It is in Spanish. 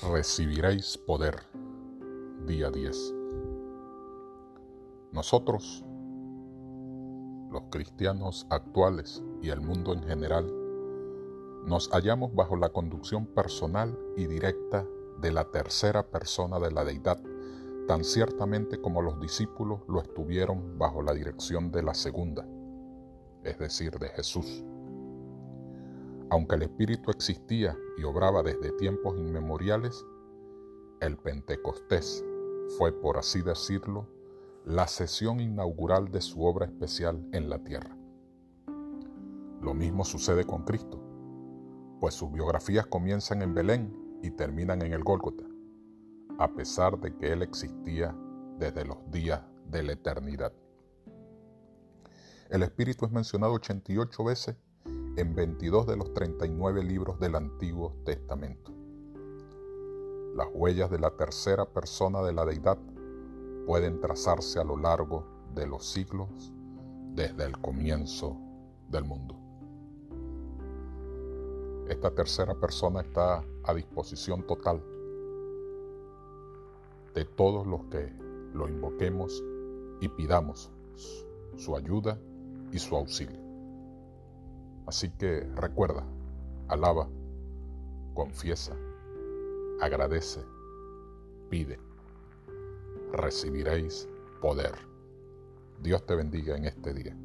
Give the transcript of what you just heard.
Recibiréis poder. Día 10. Nosotros, los cristianos actuales y el mundo en general, nos hallamos bajo la conducción personal y directa de la tercera persona de la deidad, tan ciertamente como los discípulos lo estuvieron bajo la dirección de la segunda, es decir, de Jesús. Aunque el Espíritu existía y obraba desde tiempos inmemoriales, el Pentecostés fue, por así decirlo, la sesión inaugural de su obra especial en la tierra. Lo mismo sucede con Cristo, pues sus biografías comienzan en Belén y terminan en el Gólgota, a pesar de que Él existía desde los días de la eternidad. El Espíritu es mencionado 88 veces en 22 de los 39 libros del Antiguo Testamento. Las huellas de la tercera persona de la deidad pueden trazarse a lo largo de los siglos desde el comienzo del mundo. Esta tercera persona está a disposición total de todos los que lo invoquemos y pidamos su ayuda y su auxilio. Así que recuerda, alaba, confiesa, agradece, pide. Recibiréis poder. Dios te bendiga en este día.